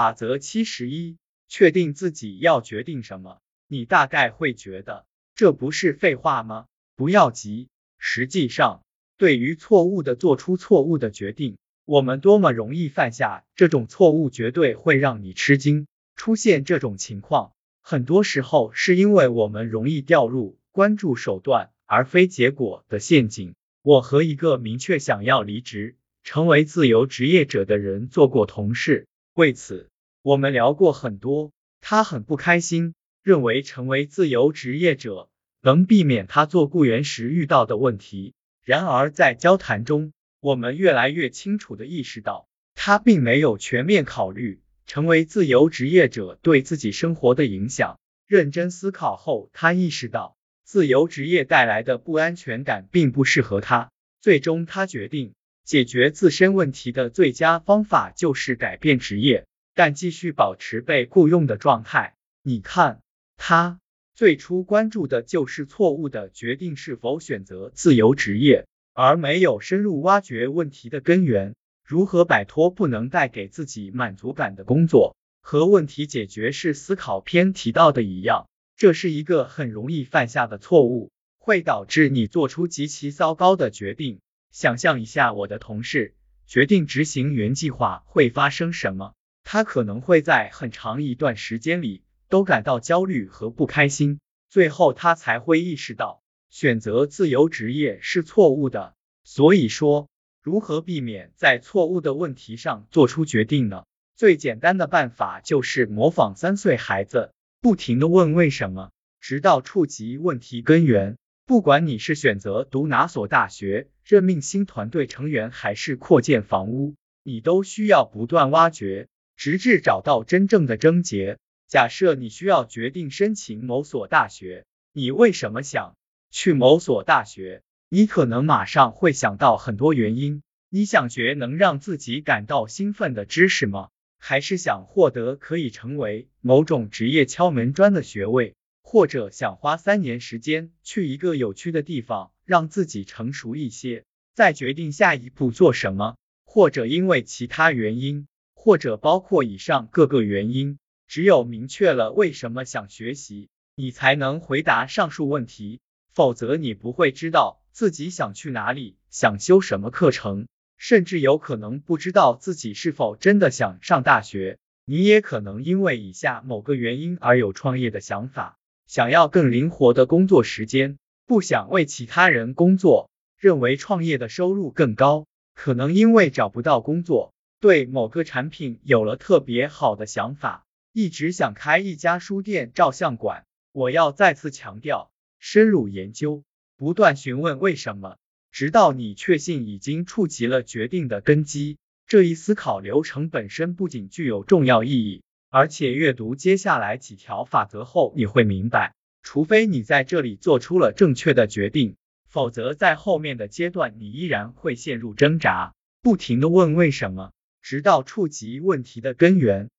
法则七十一，确定自己要决定什么。你大概会觉得这不是废话吗？不要急，实际上，对于错误的做出错误的决定，我们多么容易犯下这种错误，绝对会让你吃惊。出现这种情况，很多时候是因为我们容易掉入关注手段而非结果的陷阱。我和一个明确想要离职。成为自由职业者的人做过同事，为此我们聊过很多。他很不开心，认为成为自由职业者能避免他做雇员时遇到的问题。然而在交谈中，我们越来越清楚的意识到，他并没有全面考虑成为自由职业者对自己生活的影响。认真思考后，他意识到自由职业带来的不安全感并不适合他。最终，他决定。解决自身问题的最佳方法就是改变职业，但继续保持被雇佣的状态。你看，他最初关注的就是错误的决定是否选择自由职业，而没有深入挖掘问题的根源。如何摆脱不能带给自己满足感的工作？和问题解决式思考篇提到的一样，这是一个很容易犯下的错误，会导致你做出极其糟糕的决定。想象一下，我的同事决定执行原计划会发生什么？他可能会在很长一段时间里都感到焦虑和不开心，最后他才会意识到选择自由职业是错误的。所以说，如何避免在错误的问题上做出决定呢？最简单的办法就是模仿三岁孩子，不停的问为什么，直到触及问题根源。不管你是选择读哪所大学，任命新团队成员，还是扩建房屋，你都需要不断挖掘，直至找到真正的症结。假设你需要决定申请某所大学，你为什么想去某所大学？你可能马上会想到很多原因。你想学能让自己感到兴奋的知识吗？还是想获得可以成为某种职业敲门砖的学位？或者想花三年时间去一个有趣的地方，让自己成熟一些，再决定下一步做什么，或者因为其他原因，或者包括以上各个原因。只有明确了为什么想学习，你才能回答上述问题，否则你不会知道自己想去哪里，想修什么课程，甚至有可能不知道自己是否真的想上大学。你也可能因为以下某个原因而有创业的想法。想要更灵活的工作时间，不想为其他人工作，认为创业的收入更高，可能因为找不到工作，对某个产品有了特别好的想法，一直想开一家书店、照相馆。我要再次强调，深入研究，不断询问为什么，直到你确信已经触及了决定的根基。这一思考流程本身不仅具有重要意义。而且阅读接下来几条法则后，你会明白，除非你在这里做出了正确的决定，否则在后面的阶段你依然会陷入挣扎，不停的问为什么，直到触及问题的根源。